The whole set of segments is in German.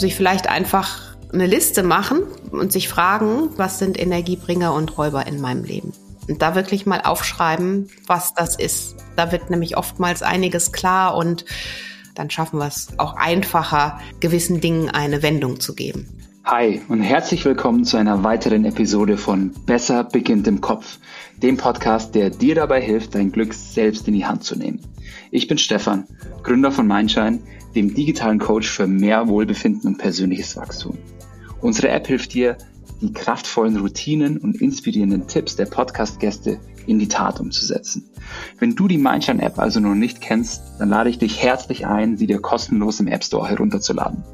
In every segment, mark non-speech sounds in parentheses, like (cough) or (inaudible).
sich vielleicht einfach eine Liste machen und sich fragen, was sind Energiebringer und Räuber in meinem Leben? Und da wirklich mal aufschreiben, was das ist. Da wird nämlich oftmals einiges klar und dann schaffen wir es auch einfacher, gewissen Dingen eine Wendung zu geben. Hi und herzlich willkommen zu einer weiteren Episode von Besser beginnt im Kopf, dem Podcast, der dir dabei hilft, dein Glück selbst in die Hand zu nehmen. Ich bin Stefan, Gründer von Mindshine, dem digitalen Coach für mehr Wohlbefinden und persönliches Wachstum. Unsere App hilft dir, die kraftvollen Routinen und inspirierenden Tipps der Podcast-Gäste in die Tat umzusetzen. Wenn du die Mindshine-App also noch nicht kennst, dann lade ich dich herzlich ein, sie dir kostenlos im App Store herunterzuladen.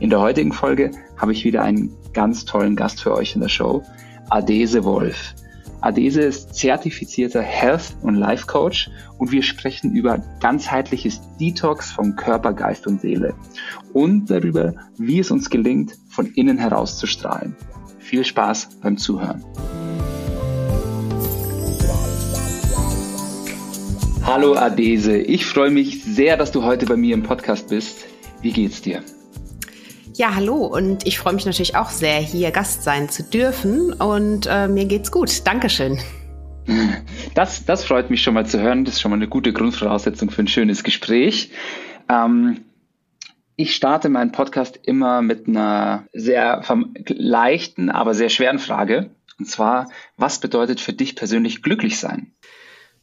In der heutigen Folge habe ich wieder einen ganz tollen Gast für euch in der Show, Adese Wolf. Adese ist zertifizierter Health- und Life Coach und wir sprechen über ganzheitliches Detox von Körper, Geist und Seele und darüber, wie es uns gelingt, von innen heraus zu strahlen. Viel Spaß beim Zuhören. Hallo Adese, ich freue mich sehr, dass du heute bei mir im Podcast bist. Wie geht's dir? Ja, hallo und ich freue mich natürlich auch sehr, hier Gast sein zu dürfen und äh, mir geht's gut. Dankeschön. Das, das freut mich schon mal zu hören. Das ist schon mal eine gute Grundvoraussetzung für ein schönes Gespräch. Ähm, ich starte meinen Podcast immer mit einer sehr leichten, aber sehr schweren Frage. Und zwar, was bedeutet für dich persönlich glücklich sein?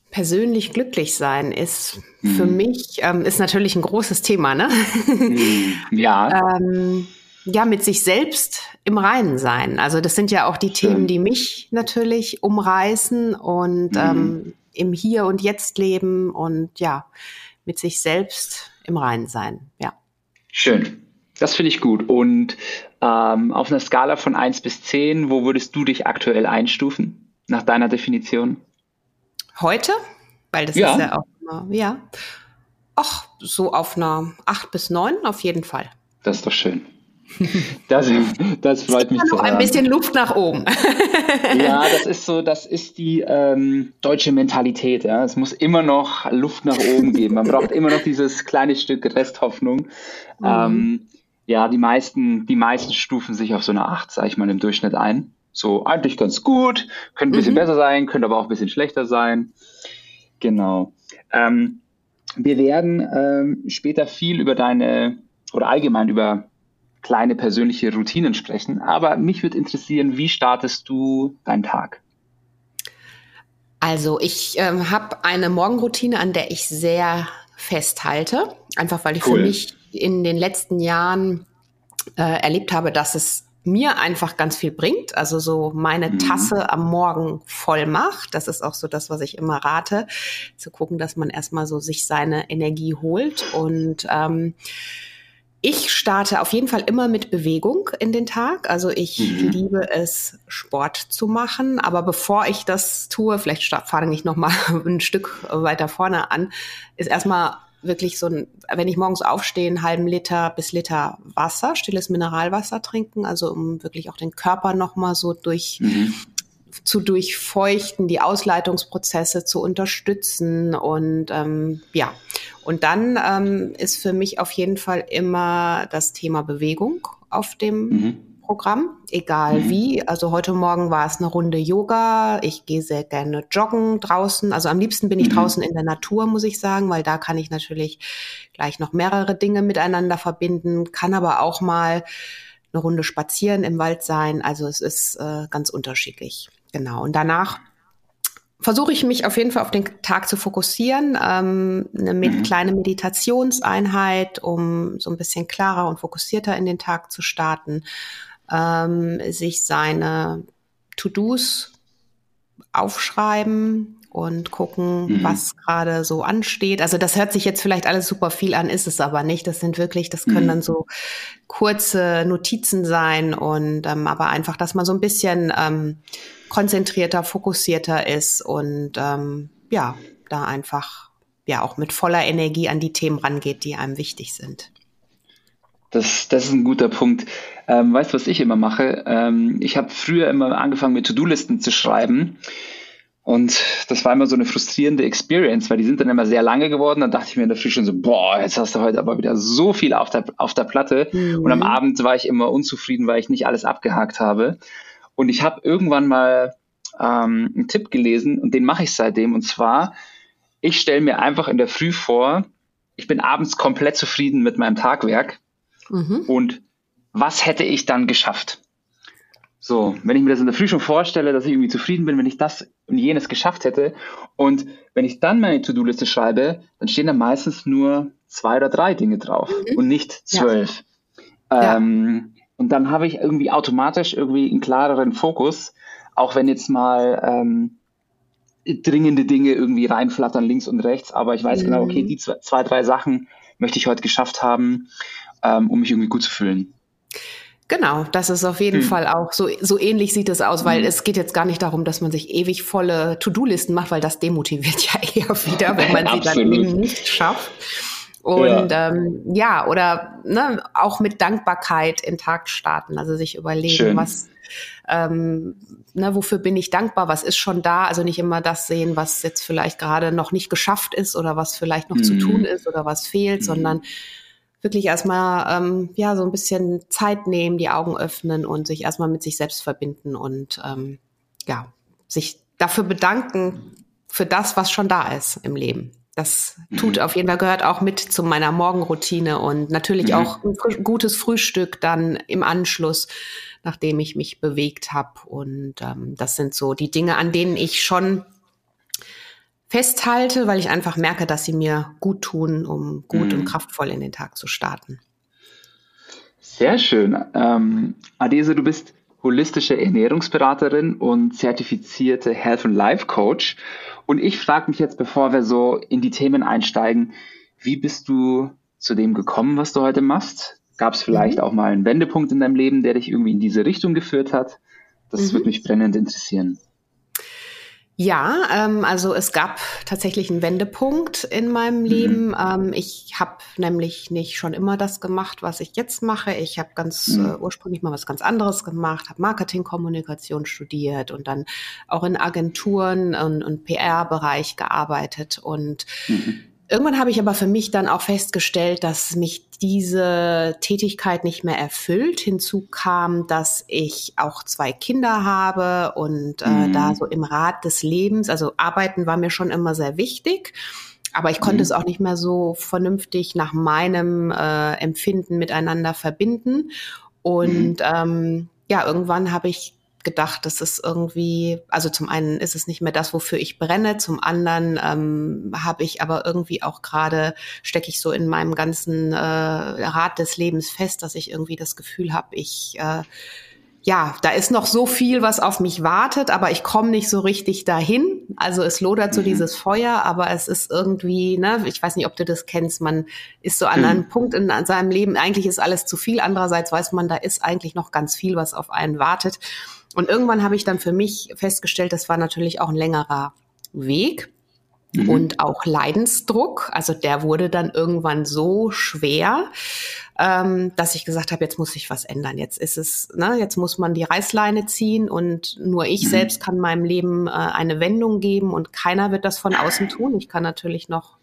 Persönlich glücklich sein ist mhm. für mich, ähm, ist natürlich ein großes Thema, ne? Mhm. Ja. (laughs) ähm, ja, mit sich selbst im Reinen sein. Also das sind ja auch die Schön. Themen, die mich natürlich umreißen und mhm. ähm, im Hier und Jetzt leben und ja, mit sich selbst im Reinen sein. Ja. Schön. Das finde ich gut. Und ähm, auf einer Skala von 1 bis 10, wo würdest du dich aktuell einstufen, nach deiner Definition? Heute? Weil das ja. ist ja auch immer, ja. Ach, so auf einer 8 bis 9 auf jeden Fall. Das ist doch schön. (laughs) Das, das freut mich noch ein bisschen Luft nach oben. (laughs) Ja, das ist so, das ist die ähm, deutsche Mentalität. Ja. Es muss immer noch Luft nach oben geben. Man braucht immer noch dieses kleine Stück Resthoffnung. Mhm. Ähm, ja, die meisten, die meisten stufen sich auf so eine 8, sage ich mal, im Durchschnitt ein. So eigentlich ganz gut, könnte ein bisschen mhm. besser sein, könnte aber auch ein bisschen schlechter sein. Genau. Ähm, wir werden ähm, später viel über deine oder allgemein über kleine persönliche Routinen sprechen, aber mich würde interessieren, wie startest du deinen Tag? Also ich ähm, habe eine Morgenroutine, an der ich sehr festhalte, einfach weil ich cool. für mich in den letzten Jahren äh, erlebt habe, dass es mir einfach ganz viel bringt. Also so meine mhm. Tasse am Morgen voll macht. Das ist auch so das, was ich immer rate, zu gucken, dass man erstmal so sich seine Energie holt. Und ähm, ich starte auf jeden Fall immer mit Bewegung in den Tag. Also ich mhm. liebe es, Sport zu machen. Aber bevor ich das tue, vielleicht fange ich noch mal (laughs) ein Stück weiter vorne an, ist erstmal wirklich so ein, wenn ich morgens aufstehe, einen halben Liter bis Liter Wasser, stilles Mineralwasser trinken, also um wirklich auch den Körper nochmal so durch mhm. zu durchfeuchten, die Ausleitungsprozesse zu unterstützen und ähm, ja. Und dann ähm, ist für mich auf jeden Fall immer das Thema Bewegung auf dem mhm. Programm, egal mhm. wie. Also heute Morgen war es eine Runde Yoga. Ich gehe sehr gerne joggen draußen. Also am liebsten bin ich mhm. draußen in der Natur, muss ich sagen, weil da kann ich natürlich gleich noch mehrere Dinge miteinander verbinden, kann aber auch mal eine Runde spazieren im Wald sein. Also es ist äh, ganz unterschiedlich. Genau. Und danach versuche ich mich auf jeden Fall auf den Tag zu fokussieren. Ähm, eine mit mhm. kleine Meditationseinheit, um so ein bisschen klarer und fokussierter in den Tag zu starten ähm, sich seine To-Dos aufschreiben und gucken, mhm. was gerade so ansteht. Also das hört sich jetzt vielleicht alles super viel an, ist es aber nicht. Das sind wirklich, das können mhm. dann so kurze Notizen sein und ähm, aber einfach, dass man so ein bisschen ähm, konzentrierter, fokussierter ist und ähm, ja, da einfach ja auch mit voller Energie an die Themen rangeht, die einem wichtig sind. Das, das ist ein guter Punkt. Ähm, weißt du, was ich immer mache? Ähm, ich habe früher immer angefangen, mit To-Do-Listen zu schreiben. Und das war immer so eine frustrierende Experience, weil die sind dann immer sehr lange geworden. Dann dachte ich mir in der Früh schon so, boah, jetzt hast du heute aber wieder so viel auf der, auf der Platte. Mhm. Und am Abend war ich immer unzufrieden, weil ich nicht alles abgehakt habe. Und ich habe irgendwann mal ähm, einen Tipp gelesen und den mache ich seitdem. Und zwar, ich stelle mir einfach in der Früh vor, ich bin abends komplett zufrieden mit meinem Tagwerk. Mhm. Und was hätte ich dann geschafft? So, wenn ich mir das in der Früh schon vorstelle, dass ich irgendwie zufrieden bin, wenn ich das und jenes geschafft hätte. Und wenn ich dann meine To-Do-Liste schreibe, dann stehen da meistens nur zwei oder drei Dinge drauf mhm. und nicht zwölf. Ja. Ähm, ja. Und dann habe ich irgendwie automatisch irgendwie einen klareren Fokus, auch wenn jetzt mal ähm, dringende Dinge irgendwie reinflattern links und rechts. Aber ich weiß mhm. genau, okay, die zwei, zwei, drei Sachen möchte ich heute geschafft haben, ähm, um mich irgendwie gut zu fühlen. Genau, das ist auf jeden hm. Fall auch so, so ähnlich sieht es aus, weil hm. es geht jetzt gar nicht darum, dass man sich ewig volle To-Do-Listen macht, weil das demotiviert (laughs) ja eher wieder, wenn man sie dann eben nicht schafft. Und ja, ähm, ja oder ne, auch mit Dankbarkeit in Tag starten, also sich überlegen, Schön. was, ähm, ne, wofür bin ich dankbar, was ist schon da, also nicht immer das sehen, was jetzt vielleicht gerade noch nicht geschafft ist oder was vielleicht noch hm. zu tun ist oder was fehlt, hm. sondern wirklich erstmal ähm, ja so ein bisschen Zeit nehmen, die Augen öffnen und sich erstmal mit sich selbst verbinden und ähm, ja, sich dafür bedanken für das, was schon da ist im Leben. Das tut mhm. auf jeden Fall, gehört auch mit zu meiner Morgenroutine und natürlich mhm. auch ein fr gutes Frühstück dann im Anschluss, nachdem ich mich bewegt habe. Und ähm, das sind so die Dinge, an denen ich schon festhalte, weil ich einfach merke, dass sie mir gut tun, um gut mhm. und kraftvoll in den Tag zu starten. Sehr schön. Ähm, Adese, du bist holistische Ernährungsberaterin und zertifizierte Health and Life Coach. Und ich frage mich jetzt, bevor wir so in die Themen einsteigen, wie bist du zu dem gekommen, was du heute machst? Gab es vielleicht mhm. auch mal einen Wendepunkt in deinem Leben, der dich irgendwie in diese Richtung geführt hat? Das mhm. würde mich brennend interessieren. Ja, ähm, also es gab tatsächlich einen Wendepunkt in meinem mhm. Leben. Ähm, ich habe nämlich nicht schon immer das gemacht, was ich jetzt mache. Ich habe ganz mhm. äh, ursprünglich mal was ganz anderes gemacht, habe Marketingkommunikation studiert und dann auch in Agenturen und, und PR-Bereich gearbeitet und mhm. Irgendwann habe ich aber für mich dann auch festgestellt, dass mich diese Tätigkeit nicht mehr erfüllt. Hinzu kam, dass ich auch zwei Kinder habe und äh, mhm. da so im Rat des Lebens, also arbeiten war mir schon immer sehr wichtig. Aber ich konnte mhm. es auch nicht mehr so vernünftig nach meinem äh, Empfinden miteinander verbinden. Und mhm. ähm, ja, irgendwann habe ich gedacht, das ist irgendwie, also zum einen ist es nicht mehr das, wofür ich brenne, zum anderen ähm, habe ich aber irgendwie auch gerade, stecke ich so in meinem ganzen äh, Rad des Lebens fest, dass ich irgendwie das Gefühl habe, ich äh, ja, da ist noch so viel, was auf mich wartet, aber ich komme nicht so richtig dahin. Also es lodert so mhm. dieses Feuer, aber es ist irgendwie, ne, ich weiß nicht, ob du das kennst, man ist so an einem mhm. Punkt in seinem Leben, eigentlich ist alles zu viel, andererseits weiß man, da ist eigentlich noch ganz viel, was auf einen wartet. Und irgendwann habe ich dann für mich festgestellt, das war natürlich auch ein längerer Weg mhm. und auch Leidensdruck. Also der wurde dann irgendwann so schwer, ähm, dass ich gesagt habe, jetzt muss sich was ändern. Jetzt ist es, ne, jetzt muss man die Reißleine ziehen und nur ich mhm. selbst kann meinem Leben äh, eine Wendung geben und keiner wird das von außen tun. Ich kann natürlich noch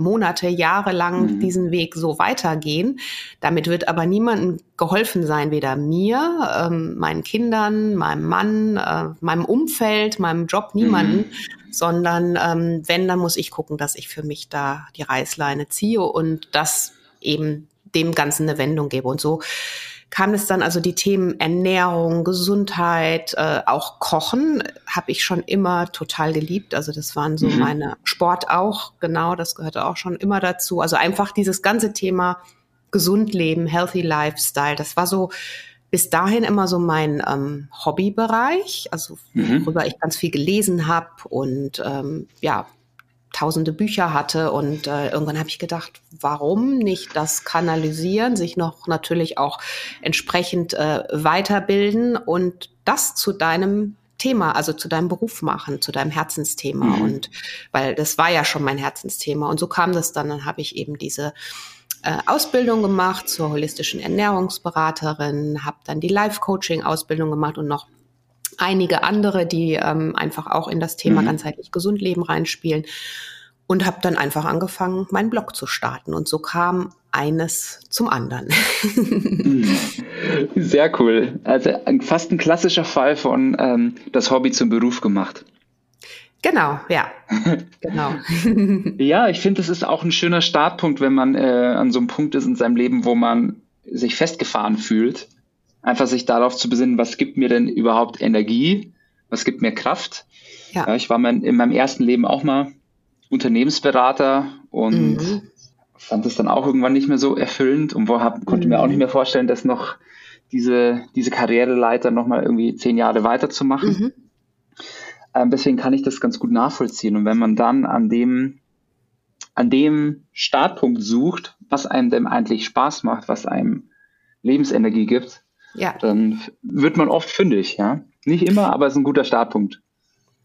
Monate, Jahre lang mhm. diesen Weg so weitergehen. Damit wird aber niemandem geholfen sein, weder mir, ähm, meinen Kindern, meinem Mann, äh, meinem Umfeld, meinem Job, niemanden, mhm. sondern ähm, wenn, dann muss ich gucken, dass ich für mich da die Reißleine ziehe und das eben dem Ganzen eine Wendung gebe. Und so kam es dann also die Themen Ernährung, Gesundheit, äh, auch Kochen habe ich schon immer total geliebt. Also das waren so mhm. meine Sport auch, genau, das gehörte auch schon immer dazu. Also einfach dieses ganze Thema gesund leben, healthy lifestyle, das war so bis dahin immer so mein ähm, Hobbybereich, also mhm. worüber ich ganz viel gelesen habe und ähm, ja tausende Bücher hatte und äh, irgendwann habe ich gedacht, warum nicht das kanalisieren, sich noch natürlich auch entsprechend äh, weiterbilden und das zu deinem Thema, also zu deinem Beruf machen, zu deinem Herzensthema. Mhm. und weil das war ja schon mein Herzensthema. Und so kam das dann, dann habe ich eben diese äh, Ausbildung gemacht zur holistischen Ernährungsberaterin, habe dann die Life-Coaching-Ausbildung gemacht und noch einige andere, die ähm, einfach auch in das Thema mhm. ganzheitlich gesund leben reinspielen und habe dann einfach angefangen, meinen Blog zu starten. Und so kam eines zum anderen. Sehr cool. Also fast ein klassischer Fall von ähm, das Hobby zum Beruf gemacht. Genau, ja. (laughs) genau. ja, ich finde, es ist auch ein schöner Startpunkt, wenn man äh, an so einem Punkt ist in seinem Leben, wo man sich festgefahren fühlt. Einfach sich darauf zu besinnen, was gibt mir denn überhaupt Energie? Was gibt mir Kraft? Ja. ja ich war mein, in meinem ersten Leben auch mal Unternehmensberater und mhm. fand es dann auch irgendwann nicht mehr so erfüllend und hab, konnte mhm. mir auch nicht mehr vorstellen, dass noch diese, diese Karriereleiter nochmal irgendwie zehn Jahre weiterzumachen. Mhm. Ähm, deswegen kann ich das ganz gut nachvollziehen. Und wenn man dann an dem, an dem Startpunkt sucht, was einem denn eigentlich Spaß macht, was einem Lebensenergie gibt, ja. dann wird man oft fündig, ja. Nicht immer, aber es ist ein guter Startpunkt.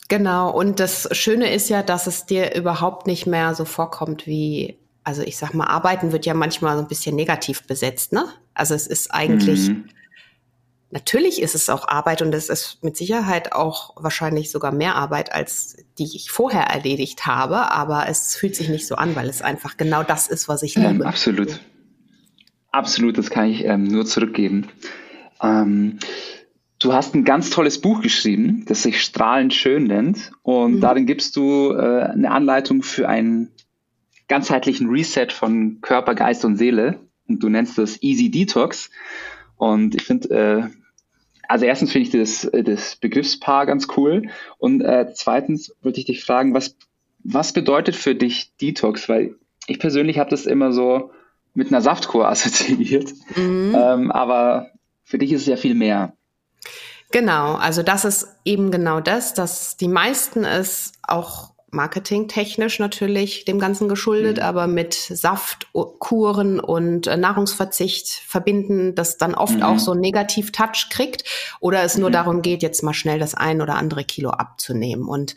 Genau. Und das Schöne ist ja, dass es dir überhaupt nicht mehr so vorkommt wie, also ich sag mal, Arbeiten wird ja manchmal so ein bisschen negativ besetzt, ne? Also es ist eigentlich, mhm. Natürlich ist es auch Arbeit und es ist mit Sicherheit auch wahrscheinlich sogar mehr Arbeit, als die ich vorher erledigt habe, aber es fühlt sich nicht so an, weil es einfach genau das ist, was ich liebe. Ähm, absolut. Absolut, das kann ich ähm, nur zurückgeben. Ähm, du hast ein ganz tolles Buch geschrieben, das sich Strahlend schön nennt und mhm. darin gibst du äh, eine Anleitung für einen ganzheitlichen Reset von Körper, Geist und Seele und du nennst das Easy Detox. Und ich finde, äh, also erstens finde ich das, äh, das Begriffspaar ganz cool. Und äh, zweitens wollte ich dich fragen, was, was bedeutet für dich Detox? Weil ich persönlich habe das immer so mit einer Saftkur (laughs) assoziiert. Mhm. Ähm, aber für dich ist es ja viel mehr. Genau, also das ist eben genau das, dass die meisten es auch marketingtechnisch natürlich dem Ganzen geschuldet, mhm. aber mit Saftkuren und äh, Nahrungsverzicht verbinden, das dann oft mhm. auch so einen Negativ-Touch kriegt oder es nur mhm. darum geht, jetzt mal schnell das ein oder andere Kilo abzunehmen. Und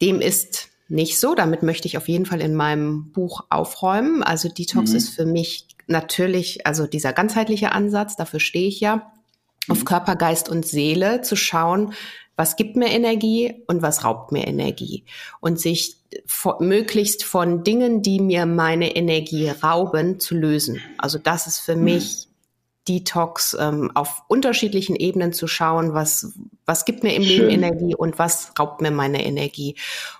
dem ist nicht so. Damit möchte ich auf jeden Fall in meinem Buch aufräumen. Also Detox mhm. ist für mich natürlich, also dieser ganzheitliche Ansatz, dafür stehe ich ja, auf mhm. Körper, Geist und Seele zu schauen, was gibt mir Energie und was raubt mir Energie. Und sich möglichst von Dingen, die mir meine Energie rauben, zu lösen. Also das ist für mhm. mich Detox, ähm, auf unterschiedlichen Ebenen zu schauen, was, was gibt mir im Schön. Leben Energie und was raubt mir meine Energie.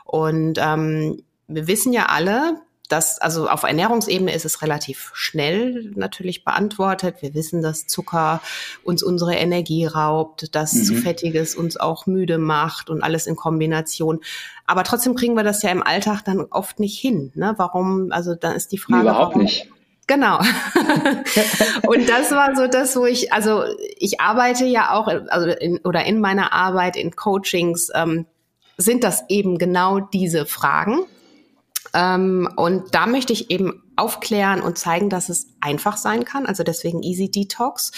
Und ähm, wir wissen ja alle, das, also auf Ernährungsebene ist es relativ schnell natürlich beantwortet. Wir wissen, dass Zucker uns unsere Energie raubt, dass mhm. zu fettiges uns auch müde macht und alles in Kombination. Aber trotzdem kriegen wir das ja im Alltag dann oft nicht hin. Ne? Warum? Also dann ist die Frage. Überhaupt warum, nicht. Genau. (laughs) und das war so das, wo ich, also ich arbeite ja auch, also in, oder in meiner Arbeit in Coachings ähm, sind das eben genau diese Fragen ähm, und da möchte ich eben aufklären und zeigen, dass es einfach sein kann. Also deswegen Easy Detox,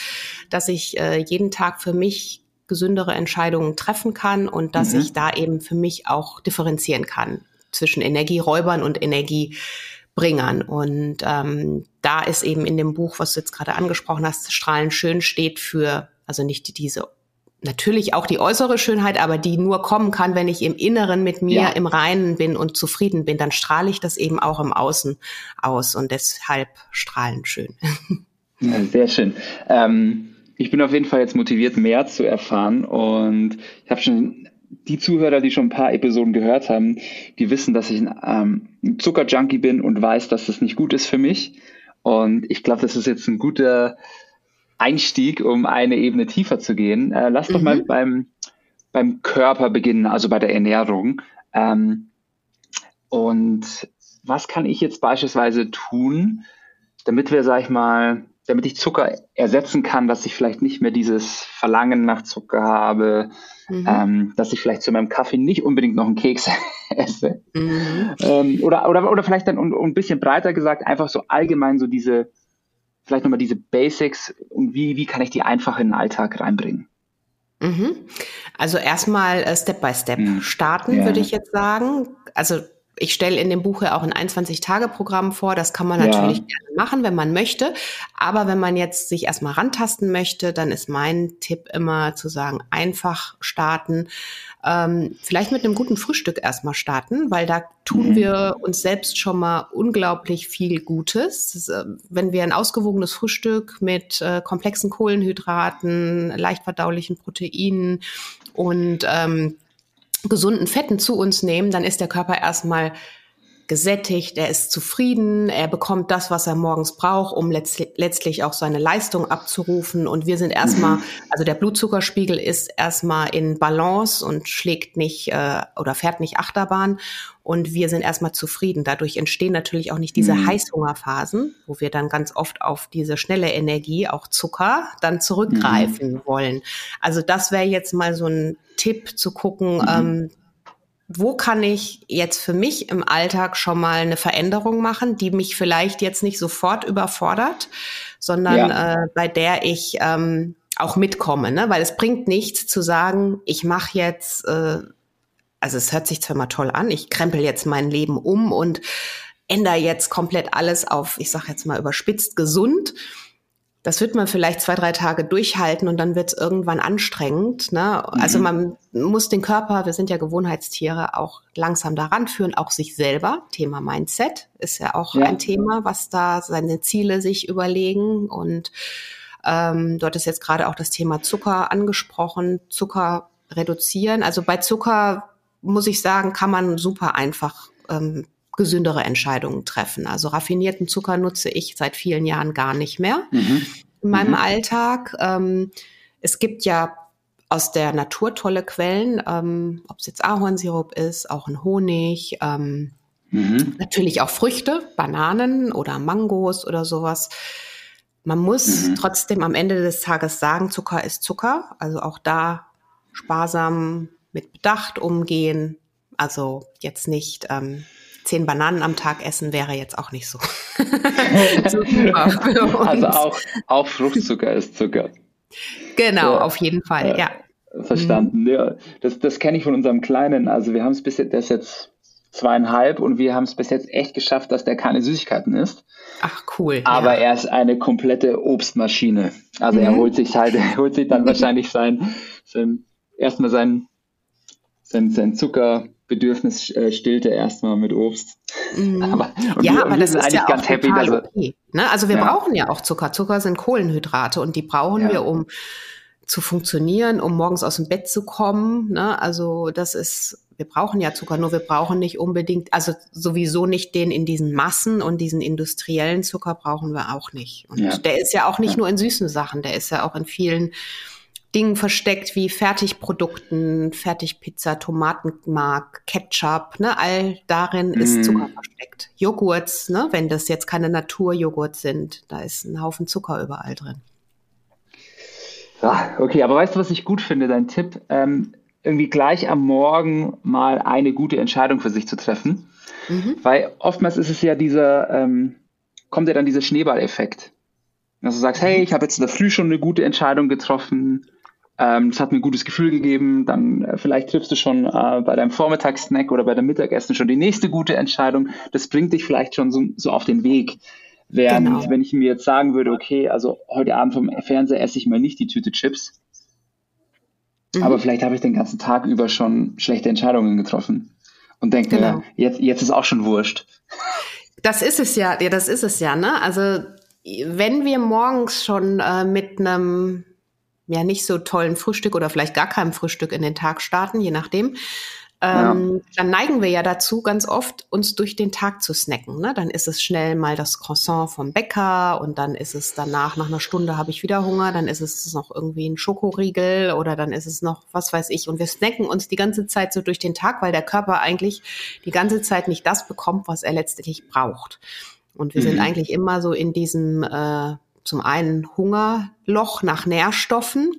dass ich äh, jeden Tag für mich gesündere Entscheidungen treffen kann und dass mhm. ich da eben für mich auch differenzieren kann zwischen Energieräubern und Energiebringern. Und ähm, da ist eben in dem Buch, was du jetzt gerade angesprochen hast, Strahlen schön steht für, also nicht diese natürlich auch die äußere Schönheit, aber die nur kommen kann, wenn ich im Inneren mit mir ja. im Reinen bin und zufrieden bin, dann strahle ich das eben auch im Außen aus und deshalb strahlen schön. (laughs) Ja, sehr schön. Ähm, ich bin auf jeden Fall jetzt motiviert, mehr zu erfahren und ich habe schon die Zuhörer, die schon ein paar Episoden gehört haben, die wissen, dass ich ein, ähm, ein Zuckerjunkie bin und weiß, dass das nicht gut ist für mich. Und ich glaube, das ist jetzt ein guter Einstieg, um eine Ebene tiefer zu gehen. Äh, lass mhm. doch mal mhm. beim, beim Körper beginnen, also bei der Ernährung. Ähm, und was kann ich jetzt beispielsweise tun, damit wir, sag ich mal, damit ich Zucker ersetzen kann, dass ich vielleicht nicht mehr dieses Verlangen nach Zucker habe, mhm. ähm, dass ich vielleicht zu meinem Kaffee nicht unbedingt noch einen Keks (laughs) esse. Mhm. Ähm, oder, oder, oder vielleicht dann um, um ein bisschen breiter gesagt, einfach so allgemein so diese, vielleicht nochmal diese Basics und wie, wie kann ich die einfach in den Alltag reinbringen? Mhm. Also erstmal äh, Step by Step mhm. starten, ja. würde ich jetzt sagen. Also ich stelle in dem Buch ja auch ein 21-Tage-Programm vor. Das kann man natürlich ja. gerne machen, wenn man möchte. Aber wenn man jetzt sich erstmal rantasten möchte, dann ist mein Tipp immer zu sagen, einfach starten. Ähm, vielleicht mit einem guten Frühstück erstmal starten, weil da tun mhm. wir uns selbst schon mal unglaublich viel Gutes. Ist, äh, wenn wir ein ausgewogenes Frühstück mit äh, komplexen Kohlenhydraten, leicht verdaulichen Proteinen und ähm, gesunden Fetten zu uns nehmen, dann ist der Körper erstmal gesättigt, er ist zufrieden, er bekommt das, was er morgens braucht, um letztlich auch seine Leistung abzurufen. Und wir sind erstmal, mhm. also der Blutzuckerspiegel ist erstmal in Balance und schlägt nicht äh, oder fährt nicht Achterbahn. Und wir sind erstmal zufrieden. Dadurch entstehen natürlich auch nicht diese mhm. Heißhungerphasen, wo wir dann ganz oft auf diese schnelle Energie, auch Zucker, dann zurückgreifen mhm. wollen. Also das wäre jetzt mal so ein Tipp zu gucken, mhm. ähm, wo kann ich jetzt für mich im Alltag schon mal eine Veränderung machen, die mich vielleicht jetzt nicht sofort überfordert, sondern ja. äh, bei der ich ähm, auch mitkomme, ne? weil es bringt nichts zu sagen, ich mache jetzt, äh, also es hört sich zwar mal toll an, ich krempel jetzt mein Leben um und ändere jetzt komplett alles auf, ich sage jetzt mal überspitzt, gesund das wird man vielleicht zwei, drei Tage durchhalten und dann wird es irgendwann anstrengend. Ne? Also mhm. Also man muss den Körper, wir sind ja Gewohnheitstiere, auch langsam daran führen, auch sich selber. Thema Mindset ist ja auch ja. ein Thema, was da seine Ziele sich überlegen. Und ähm, dort ist jetzt gerade auch das Thema Zucker angesprochen. Zucker reduzieren. Also bei Zucker muss ich sagen, kann man super einfach ähm, gesündere Entscheidungen treffen. Also raffinierten Zucker nutze ich seit vielen Jahren gar nicht mehr mhm. in meinem mhm. Alltag. Ähm, es gibt ja aus der Natur tolle Quellen, ähm, ob es jetzt Ahornsirup ist, auch ein Honig, ähm, mhm. natürlich auch Früchte, Bananen oder Mangos oder sowas. Man muss mhm. trotzdem am Ende des Tages sagen, Zucker ist Zucker. Also auch da sparsam mit Bedacht umgehen. Also jetzt nicht ähm, zehn Bananen am Tag essen wäre jetzt auch nicht so, (laughs) Also auch, auch Fruchtzucker ist Zucker. Genau, ja. auf jeden Fall, ja. Verstanden. Mhm. Ja, das, das kenne ich von unserem Kleinen. Also wir haben es bis jetzt, ist jetzt zweieinhalb und wir haben es bis jetzt echt geschafft, dass der keine Süßigkeiten isst. Ach cool. Aber ja. er ist eine komplette Obstmaschine. Also mhm. er holt sich halt, (laughs) er holt sich dann wahrscheinlich sein, sein erstmal sein, sein, sein Zucker, Bedürfnis äh, stillte erstmal mit Obst. Mm. (laughs) Aber, ja, wir, aber das ist ja ganz auch happy, okay. Ne? Also wir ja. brauchen ja auch Zucker. Zucker sind Kohlenhydrate und die brauchen ja. wir, um zu funktionieren, um morgens aus dem Bett zu kommen. Ne? Also das ist, wir brauchen ja Zucker, nur wir brauchen nicht unbedingt, also sowieso nicht den in diesen Massen und diesen industriellen Zucker brauchen wir auch nicht. Und ja. der ist ja auch nicht nur in süßen Sachen, der ist ja auch in vielen Dingen versteckt wie Fertigprodukten, Fertigpizza, Tomatenmark, Ketchup, ne, all darin mm. ist Zucker versteckt. Joghurts, ne, wenn das jetzt keine Naturjoghurts sind, da ist ein Haufen Zucker überall drin. Ja, okay, aber weißt du, was ich gut finde, dein Tipp? Ähm, irgendwie gleich am Morgen mal eine gute Entscheidung für sich zu treffen. Mhm. Weil oftmals ist es ja dieser, ähm, kommt ja dann dieser Schneeballeffekt. Dass du sagst, hey, ich habe jetzt in der Früh schon eine gute Entscheidung getroffen, ähm, das hat mir ein gutes Gefühl gegeben. Dann äh, vielleicht triffst du schon äh, bei deinem Vormittagssnack oder bei deinem Mittagessen schon die nächste gute Entscheidung. Das bringt dich vielleicht schon so, so auf den Weg. Während, genau. wenn ich mir jetzt sagen würde, okay, also heute Abend vom Fernseher esse ich mal nicht die Tüte Chips, mhm. aber vielleicht habe ich den ganzen Tag über schon schlechte Entscheidungen getroffen und denke, genau. jetzt, jetzt ist auch schon wurscht. Das ist es ja, ja, das ist es ja, ne? Also wenn wir morgens schon äh, mit einem ja nicht so tollen Frühstück oder vielleicht gar keinem Frühstück in den Tag starten, je nachdem, ähm, ja. dann neigen wir ja dazu, ganz oft uns durch den Tag zu snacken. Ne? Dann ist es schnell mal das Croissant vom Bäcker und dann ist es danach, nach einer Stunde habe ich wieder Hunger, dann ist es noch irgendwie ein Schokoriegel oder dann ist es noch, was weiß ich. Und wir snacken uns die ganze Zeit so durch den Tag, weil der Körper eigentlich die ganze Zeit nicht das bekommt, was er letztendlich braucht. Und wir mhm. sind eigentlich immer so in diesem äh, zum einen Hungerloch nach Nährstoffen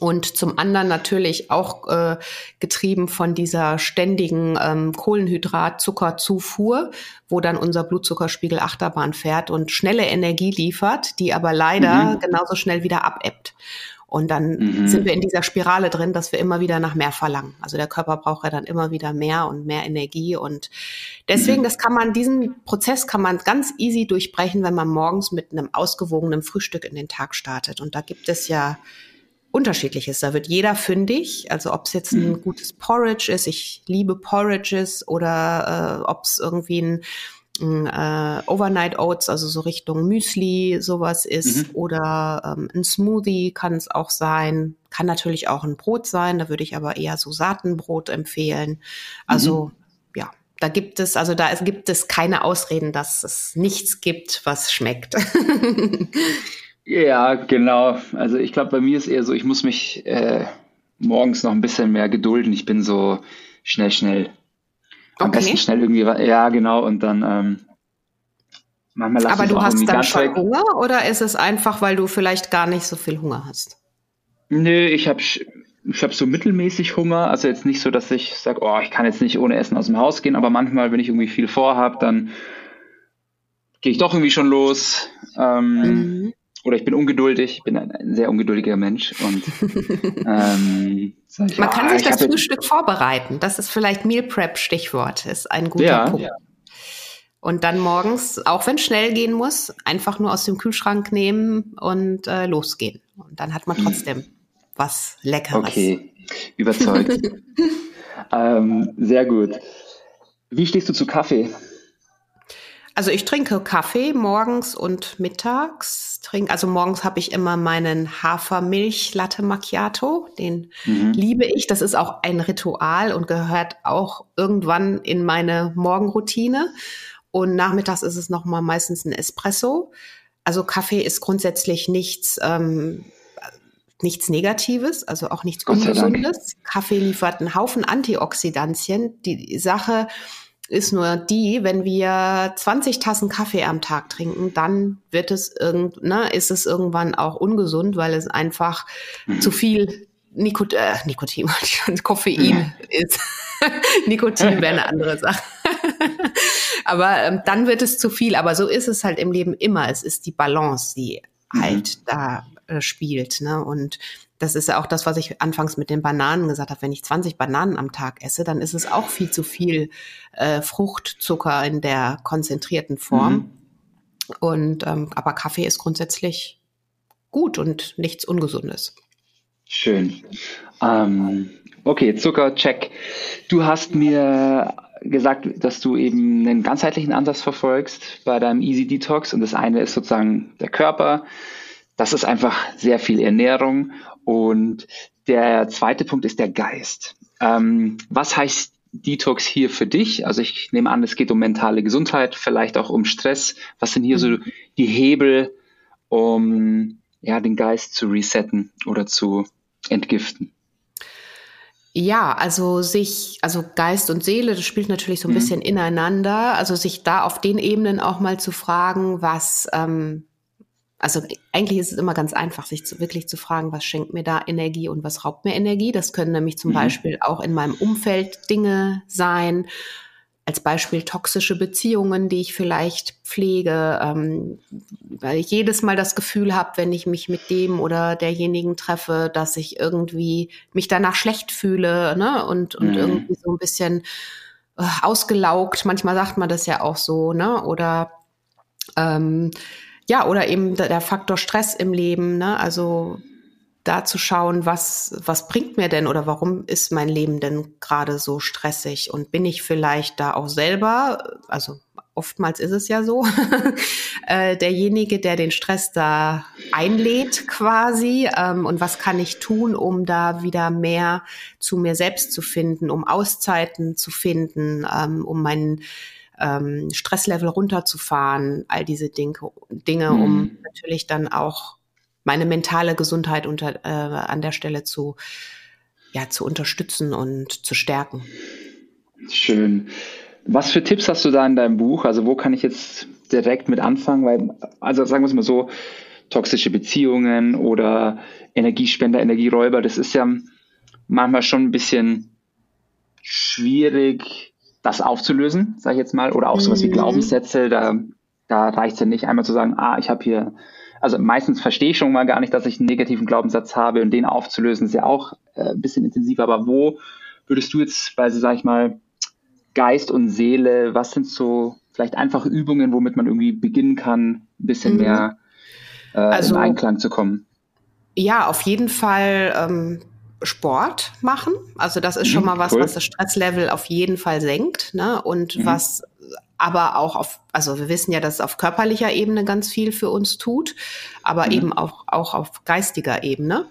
und zum anderen natürlich auch äh, getrieben von dieser ständigen ähm, Kohlenhydrat-Zuckerzufuhr, wo dann unser Blutzuckerspiegel Achterbahn fährt und schnelle Energie liefert, die aber leider mhm. genauso schnell wieder abebbt. Und dann mhm. sind wir in dieser Spirale drin, dass wir immer wieder nach mehr verlangen. Also der Körper braucht ja dann immer wieder mehr und mehr Energie. Und deswegen, mhm. das kann man, diesen Prozess kann man ganz easy durchbrechen, wenn man morgens mit einem ausgewogenen Frühstück in den Tag startet. Und da gibt es ja unterschiedliches. Da wird jeder fündig. Also ob es jetzt ein mhm. gutes Porridge ist, ich liebe Porridges, oder äh, ob es irgendwie ein äh, Overnight Oats, also so Richtung Müsli, sowas ist, mhm. oder ähm, ein Smoothie kann es auch sein. Kann natürlich auch ein Brot sein, da würde ich aber eher so Saatenbrot empfehlen. Also mhm. ja, da gibt es, also da gibt es keine Ausreden, dass es nichts gibt, was schmeckt. (laughs) ja, genau. Also ich glaube, bei mir ist eher so, ich muss mich äh, morgens noch ein bisschen mehr gedulden. Ich bin so schnell, schnell am okay. besten schnell irgendwie, ja, genau, und dann ähm, manchmal lasse Aber du hast dann schon weg. Hunger oder ist es einfach, weil du vielleicht gar nicht so viel Hunger hast? Nö, ich habe ich hab so mittelmäßig Hunger. Also jetzt nicht so, dass ich sage, oh, ich kann jetzt nicht ohne Essen aus dem Haus gehen, aber manchmal, wenn ich irgendwie viel vorhabe, dann gehe ich doch irgendwie schon los. Ähm, mhm oder ich bin ungeduldig, ich bin ein, ein sehr ungeduldiger Mensch und (laughs) ähm, ich, man kann ah, sich das Frühstück vorbereiten. Das ist vielleicht Meal Prep Stichwort, ist ein guter ja, Punkt. Ja. Und dann morgens, auch wenn es schnell gehen muss, einfach nur aus dem Kühlschrank nehmen und äh, losgehen. Und dann hat man trotzdem hm. was Leckeres. Okay, überzeugt. (laughs) ähm, sehr gut. Wie stehst du zu Kaffee? Also ich trinke Kaffee morgens und mittags. Trink, also morgens habe ich immer meinen Hafermilch Latte Macchiato. Den mhm. liebe ich. Das ist auch ein Ritual und gehört auch irgendwann in meine Morgenroutine. Und nachmittags ist es nochmal meistens ein Espresso. Also Kaffee ist grundsätzlich nichts, ähm, nichts Negatives, also auch nichts Ungesundes. Kaffee liefert einen Haufen Antioxidantien. Die Sache ist nur die, wenn wir 20 Tassen Kaffee am Tag trinken, dann wird es irgend, ne, ist es irgendwann auch ungesund, weil es einfach mhm. zu viel Nikot äh, Nikotin, (laughs) Koffein mhm. ist. (laughs) Nikotin wäre eine andere Sache. (laughs) Aber ähm, dann wird es zu viel. Aber so ist es halt im Leben immer. Es ist die Balance, die mhm. halt da äh, spielt. Ne? Und das ist ja auch das, was ich anfangs mit den Bananen gesagt habe. Wenn ich 20 Bananen am Tag esse, dann ist es auch viel zu viel äh, Fruchtzucker in der konzentrierten Form. Mhm. Und ähm, aber Kaffee ist grundsätzlich gut und nichts Ungesundes. Schön. Ähm, okay, Zucker, check. Du hast mir gesagt, dass du eben einen ganzheitlichen Ansatz verfolgst bei deinem Easy Detox und das eine ist sozusagen der Körper, das ist einfach sehr viel Ernährung und der zweite Punkt ist der Geist. Ähm, was heißt Detox hier für dich? Also ich nehme an, es geht um mentale Gesundheit, vielleicht auch um Stress. Was sind hier so die Hebel, um ja, den Geist zu resetten oder zu entgiften? Ja, also sich, also Geist und Seele, das spielt natürlich so ein mhm. bisschen ineinander. Also sich da auf den Ebenen auch mal zu fragen, was, ähm, also eigentlich ist es immer ganz einfach, sich zu, wirklich zu fragen, was schenkt mir da Energie und was raubt mir Energie. Das können nämlich zum mhm. Beispiel auch in meinem Umfeld Dinge sein. Als Beispiel toxische Beziehungen, die ich vielleicht pflege, ähm, weil ich jedes Mal das Gefühl habe, wenn ich mich mit dem oder derjenigen treffe, dass ich irgendwie mich danach schlecht fühle ne? und, und mhm. irgendwie so ein bisschen äh, ausgelaugt. Manchmal sagt man das ja auch so, ne? Oder ähm, ja, oder eben der Faktor Stress im Leben, ne? Also da zu schauen, was, was bringt mir denn oder warum ist mein Leben denn gerade so stressig? Und bin ich vielleicht da auch selber, also oftmals ist es ja so, (laughs) äh, derjenige, der den Stress da einlädt quasi. Ähm, und was kann ich tun, um da wieder mehr zu mir selbst zu finden, um Auszeiten zu finden, ähm, um meinen ähm, Stresslevel runterzufahren, all diese Dinge, Dinge mhm. um natürlich dann auch meine mentale Gesundheit unter, äh, an der Stelle zu, ja, zu unterstützen und zu stärken. Schön. Was für Tipps hast du da in deinem Buch? Also wo kann ich jetzt direkt mit anfangen? Weil, also sagen wir es mal so, toxische Beziehungen oder Energiespender, Energieräuber, das ist ja manchmal schon ein bisschen schwierig das aufzulösen, sage ich jetzt mal, oder auch sowas wie mhm. Glaubenssätze, da, da reicht es ja nicht einmal zu sagen, ah, ich habe hier also meistens verstehe ich schon mal gar nicht, dass ich einen negativen Glaubenssatz habe und den aufzulösen ist ja auch äh, ein bisschen intensiver. Aber wo würdest du jetzt bei, sag ich mal, Geist und Seele, was sind so vielleicht einfache Übungen, womit man irgendwie beginnen kann, ein bisschen mhm. mehr äh, also, in Einklang zu kommen? Ja, auf jeden Fall ähm, Sport machen. Also das ist schon mhm, mal was, cool. was das Stresslevel auf jeden Fall senkt. Ne? Und mhm. was aber auch auf, also wir wissen ja, dass es auf körperlicher Ebene ganz viel für uns tut, aber mhm. eben auch, auch auf geistiger Ebene.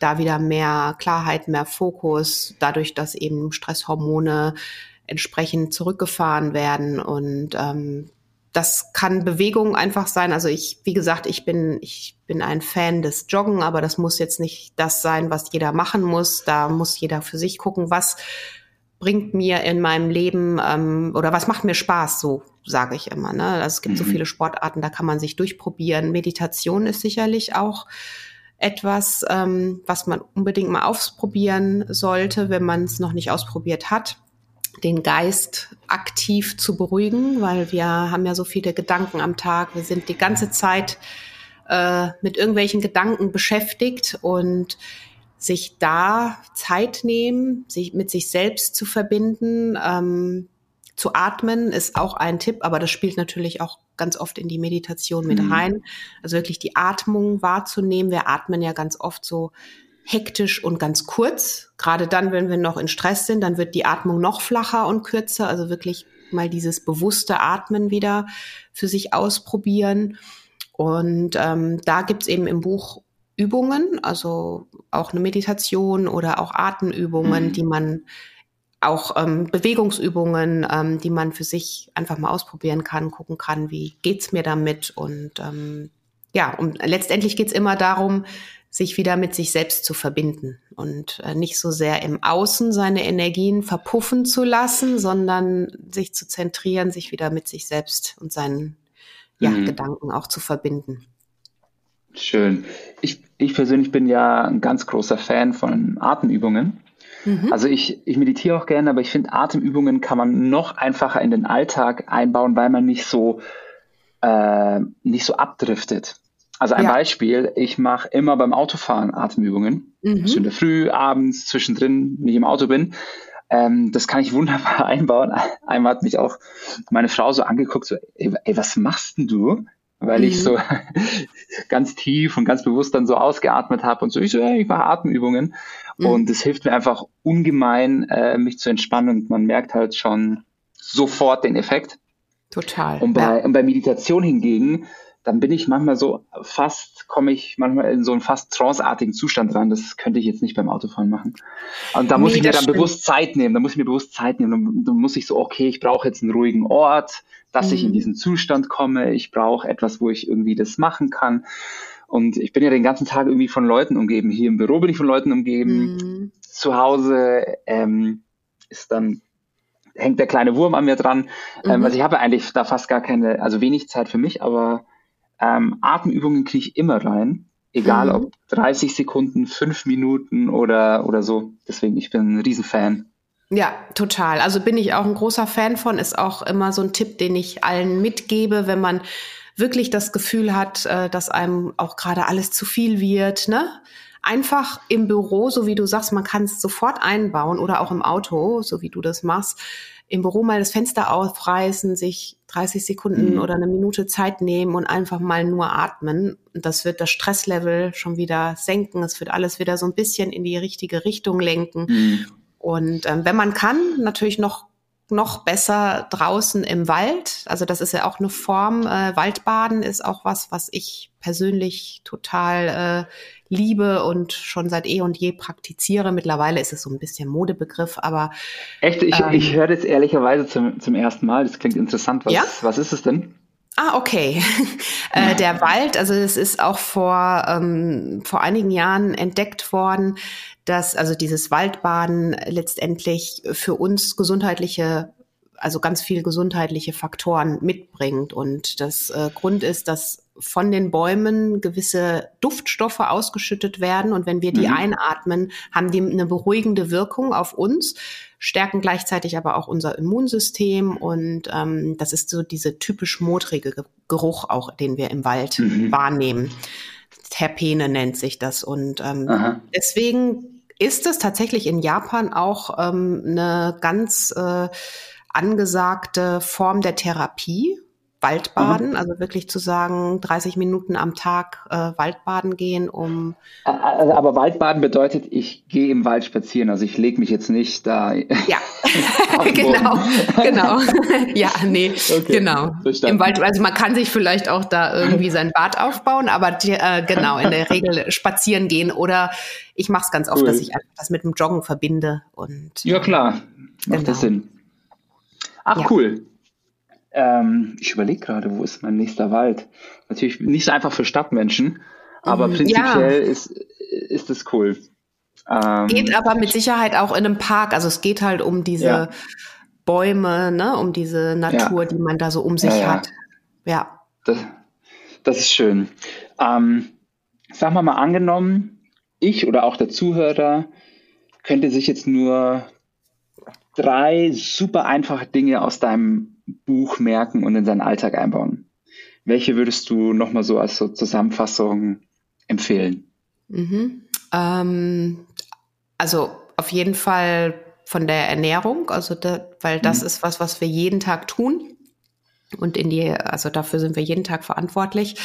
Da wieder mehr Klarheit, mehr Fokus, dadurch, dass eben Stresshormone entsprechend zurückgefahren werden und ähm, das kann Bewegung einfach sein. Also ich, wie gesagt, ich bin, ich bin ein Fan des Joggen, aber das muss jetzt nicht das sein, was jeder machen muss. Da muss jeder für sich gucken, was bringt mir in meinem Leben ähm, oder was macht mir Spaß, so sage ich immer. Ne? Also es gibt mhm. so viele Sportarten, da kann man sich durchprobieren. Meditation ist sicherlich auch etwas, ähm, was man unbedingt mal ausprobieren sollte, wenn man es noch nicht ausprobiert hat den Geist aktiv zu beruhigen, weil wir haben ja so viele Gedanken am Tag. Wir sind die ganze Zeit äh, mit irgendwelchen Gedanken beschäftigt und sich da Zeit nehmen, sich mit sich selbst zu verbinden, ähm, zu atmen ist auch ein Tipp, aber das spielt natürlich auch ganz oft in die Meditation mit mhm. rein. Also wirklich die Atmung wahrzunehmen. Wir atmen ja ganz oft so hektisch und ganz kurz. Gerade dann, wenn wir noch in Stress sind, dann wird die Atmung noch flacher und kürzer. Also wirklich mal dieses bewusste Atmen wieder für sich ausprobieren. Und ähm, da gibt's eben im Buch Übungen, also auch eine Meditation oder auch Atemübungen, mhm. die man auch ähm, Bewegungsübungen, ähm, die man für sich einfach mal ausprobieren kann, gucken kann, wie geht's mir damit und ähm, ja, und letztendlich geht's immer darum, sich wieder mit sich selbst zu verbinden und äh, nicht so sehr im Außen seine Energien verpuffen zu lassen, sondern sich zu zentrieren, sich wieder mit sich selbst und seinen ja, mhm. Gedanken auch zu verbinden. Schön. Ich, ich persönlich bin ja ein ganz großer Fan von Atemübungen. Mhm. Also ich, ich meditiere auch gerne, aber ich finde, Atemübungen kann man noch einfacher in den Alltag einbauen, weil man nicht so, äh, nicht so abdriftet. Also ein ja. Beispiel, ich mache immer beim Autofahren Atemübungen. Mhm. Also in der Früh, abends, zwischendrin, wenn ich im Auto bin. Ähm, das kann ich (laughs) wunderbar einbauen. Einmal hat mich auch meine Frau so angeguckt, so, ey, ey was machst denn du? Weil mhm. ich so (laughs) ganz tief und ganz bewusst dann so ausgeatmet habe und so, ich so, ey, ich mache Atemübungen. Mhm. Und es hilft mir einfach ungemein, äh, mich zu entspannen und man merkt halt schon sofort den Effekt. Total. Und bei, ja. und bei Meditation hingegen, dann bin ich manchmal so fast, komme ich manchmal in so einen fast tranceartigen Zustand rein. Das könnte ich jetzt nicht beim Autofahren machen. Und da muss nee, ich mir dann stimmt. bewusst Zeit nehmen. Da muss ich mir bewusst Zeit nehmen. Dann, muss ich so, okay, ich brauche jetzt einen ruhigen Ort, dass mhm. ich in mhm. diesen Zustand komme. Ich brauche etwas, wo ich irgendwie das machen kann. Und ich bin ja den ganzen Tag irgendwie von Leuten umgeben. Hier im Büro bin ich von Leuten umgeben. Mhm. Zu Hause ähm, ist dann hängt der kleine Wurm an mir dran. Ähm, mhm. Ähm, also ich habe eigentlich da fast gar keine, also wenig Zeit für mich, aber ähm, Atemübungen kriege ich immer rein, egal mhm. ob 30 Sekunden, 5 Minuten oder, oder so. Deswegen, ich bin ein Riesenfan. Ja, total. Also bin ich auch ein großer Fan von, ist auch immer so ein Tipp, den ich allen mitgebe, wenn man wirklich das Gefühl hat, äh, dass einem auch gerade alles zu viel wird, ne? Einfach im Büro, so wie du sagst, man kann es sofort einbauen oder auch im Auto, so wie du das machst, im Büro mal das Fenster aufreißen, sich 30 Sekunden mhm. oder eine Minute Zeit nehmen und einfach mal nur atmen. Das wird das Stresslevel schon wieder senken. Es wird alles wieder so ein bisschen in die richtige Richtung lenken. Mhm. Und ähm, wenn man kann, natürlich noch noch besser draußen im Wald. Also das ist ja auch eine Form. Äh, Waldbaden ist auch was, was ich persönlich total äh, liebe und schon seit eh und je praktiziere. Mittlerweile ist es so ein bisschen Modebegriff, aber. Echt? Ich, ähm, ich höre das ehrlicherweise zum, zum ersten Mal. Das klingt interessant. Was, ja? was ist es denn? Ah, okay. (laughs) äh, der Wald, also es ist auch vor, ähm, vor einigen Jahren entdeckt worden, dass also dieses Waldbaden letztendlich für uns gesundheitliche, also ganz viel gesundheitliche Faktoren mitbringt. Und das äh, Grund ist, dass von den Bäumen gewisse Duftstoffe ausgeschüttet werden. Und wenn wir die mhm. einatmen, haben die eine beruhigende Wirkung auf uns, stärken gleichzeitig aber auch unser Immunsystem. Und ähm, das ist so diese typisch modrige Geruch auch, den wir im Wald mhm. wahrnehmen. Terpene nennt sich das. Und ähm, deswegen ist es tatsächlich in Japan auch ähm, eine ganz äh, angesagte Form der Therapie, Waldbaden, mhm. also wirklich zu sagen, 30 Minuten am Tag äh, Waldbaden gehen, um. Also, aber Waldbaden bedeutet, ich gehe im Wald spazieren, also ich lege mich jetzt nicht da. (laughs) Ja, (laughs) genau, genau. (laughs) ja, nee, okay. genau. Verstanden. Im Wald, also man kann sich vielleicht auch da irgendwie sein Bad aufbauen, aber die, äh, genau, in der Regel spazieren gehen oder ich mache es ganz oft, cool. dass ich einfach das mit dem Joggen verbinde und. Ja, klar, macht genau. das Sinn. Ach, ja. cool. Ähm, ich überlege gerade, wo ist mein nächster Wald? Natürlich nicht so einfach für Stadtmenschen, aber mhm, prinzipiell ja. ist, ist es cool. Ähm, geht aber mit Sicherheit auch in einem Park. Also es geht halt um diese ja. Bäume, ne, um diese Natur, ja. die man da so um sich hat. Ja. Das, das ist schön. Ähm, sagen wir mal angenommen, ich oder auch der Zuhörer könnte sich jetzt nur drei super einfache Dinge aus deinem Buch merken und in seinen Alltag einbauen. Welche würdest du nochmal so als so Zusammenfassung empfehlen? Mhm. Ähm, also auf jeden Fall von der Ernährung, also da, weil das mhm. ist was, was wir jeden Tag tun und in die, also dafür sind wir jeden Tag verantwortlich.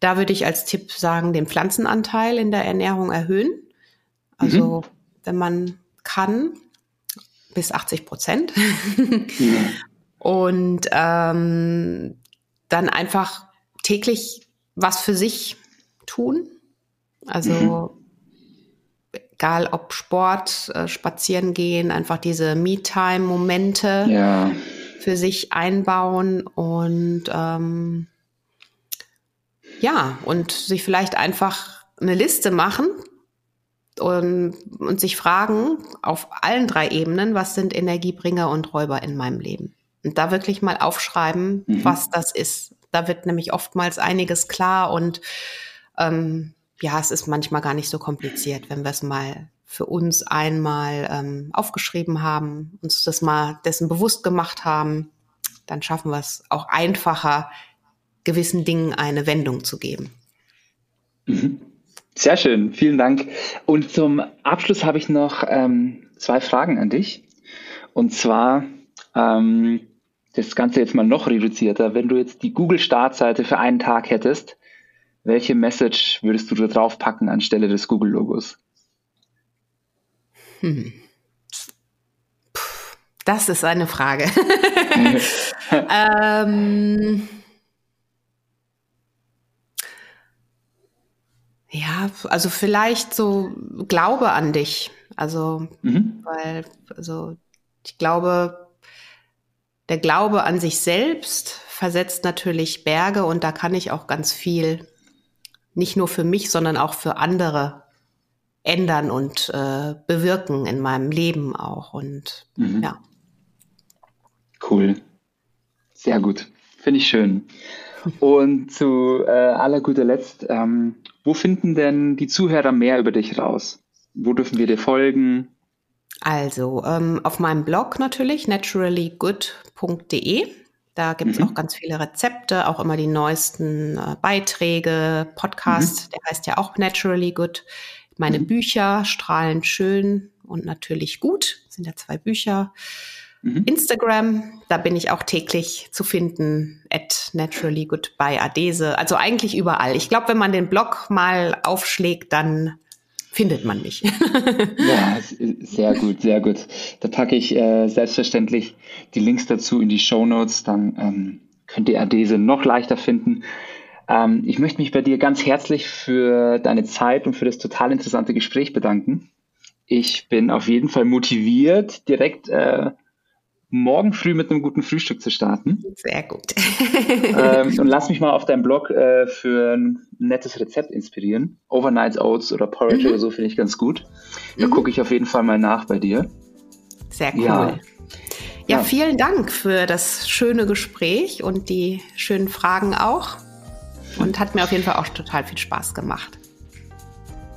Da würde ich als Tipp sagen, den Pflanzenanteil in der Ernährung erhöhen. Also mhm. wenn man kann, bis 80 Prozent. ja. (laughs) Und ähm, dann einfach täglich was für sich tun. Also mhm. egal ob Sport, äh, spazieren gehen, einfach diese Me-Time-Momente ja. für sich einbauen und ähm, ja, und sich vielleicht einfach eine Liste machen und, und sich fragen auf allen drei Ebenen, was sind Energiebringer und Räuber in meinem Leben? Und da wirklich mal aufschreiben, mhm. was das ist. Da wird nämlich oftmals einiges klar und ähm, ja, es ist manchmal gar nicht so kompliziert, wenn wir es mal für uns einmal ähm, aufgeschrieben haben, uns das mal dessen bewusst gemacht haben, dann schaffen wir es auch einfacher, gewissen Dingen eine Wendung zu geben. Mhm. Sehr schön, vielen Dank. Und zum Abschluss habe ich noch ähm, zwei Fragen an dich. Und zwar, ähm, das Ganze jetzt mal noch reduzierter. Wenn du jetzt die Google-Startseite für einen Tag hättest, welche Message würdest du da drauf packen anstelle des Google-Logos? Hm. Das ist eine Frage. (laughs) ähm, ja, also vielleicht so Glaube an dich. Also, mhm. weil, also ich glaube, der Glaube an sich selbst versetzt natürlich Berge und da kann ich auch ganz viel, nicht nur für mich, sondern auch für andere ändern und äh, bewirken in meinem Leben auch. Und mhm. ja. Cool. Sehr gut. Finde ich schön. Und zu äh, aller guter Letzt, ähm, wo finden denn die Zuhörer mehr über dich raus? Wo dürfen wir dir folgen? Also ähm, auf meinem Blog natürlich, naturallygood.de. Da gibt es mhm. auch ganz viele Rezepte, auch immer die neuesten äh, Beiträge, Podcast, mhm. der heißt ja auch Naturally Good. Meine mhm. Bücher, strahlend schön und natürlich gut, sind ja zwei Bücher. Mhm. Instagram, da bin ich auch täglich zu finden, at naturally good by Adese. Also eigentlich überall. Ich glaube, wenn man den Blog mal aufschlägt, dann findet man mich. (laughs) ja, sehr gut, sehr gut. Da packe ich äh, selbstverständlich die Links dazu in die Show Notes, dann ähm, könnt ihr Adese noch leichter finden. Ähm, ich möchte mich bei dir ganz herzlich für deine Zeit und für das total interessante Gespräch bedanken. Ich bin auf jeden Fall motiviert, direkt äh, morgen früh mit einem guten Frühstück zu starten. Sehr gut. ähm, (laughs) und lass mich mal auf deinem Blog äh, für ein nettes Rezept inspirieren. Overnight Oats oder Porridge mhm. oder so finde ich ganz gut. Da mhm. gucke ich auf jeden Fall mal nach bei dir. Sehr cool. Ja. ja. Vielen Dank für das schöne Gespräch und die schönen Fragen auch. und hat mir auf jeden Fall auch total viel Spaß gemacht.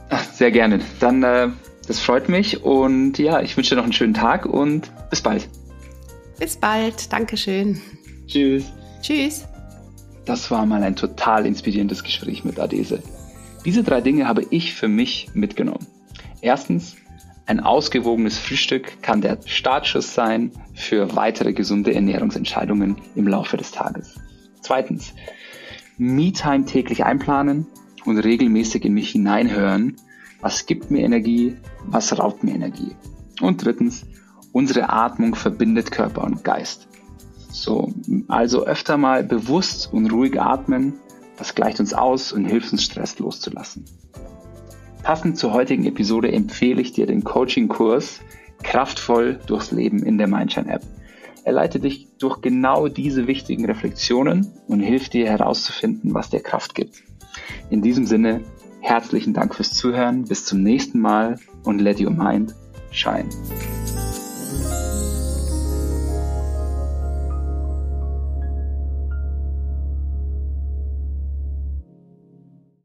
Ach, sehr gerne. Dann, äh, das freut mich und ja, ich wünsche dir noch einen schönen Tag und bis bald. Bis bald. Dankeschön. Tschüss. Tschüss. Das war mal ein total inspirierendes Gespräch mit Adese. Diese drei Dinge habe ich für mich mitgenommen. Erstens, ein ausgewogenes Frühstück kann der Startschuss sein für weitere gesunde Ernährungsentscheidungen im Laufe des Tages. Zweitens, Me-Time täglich einplanen und regelmäßig in mich hineinhören. Was gibt mir Energie? Was raubt mir Energie? Und drittens, unsere Atmung verbindet Körper und Geist. So, also öfter mal bewusst und ruhig atmen, das gleicht uns aus und hilft uns Stress loszulassen. Passend zur heutigen Episode empfehle ich dir den Coaching-Kurs Kraftvoll durchs Leben in der Mindshine-App. Er leitet dich durch genau diese wichtigen Reflexionen und hilft dir herauszufinden, was dir Kraft gibt. In diesem Sinne, herzlichen Dank fürs Zuhören, bis zum nächsten Mal und let your mind shine.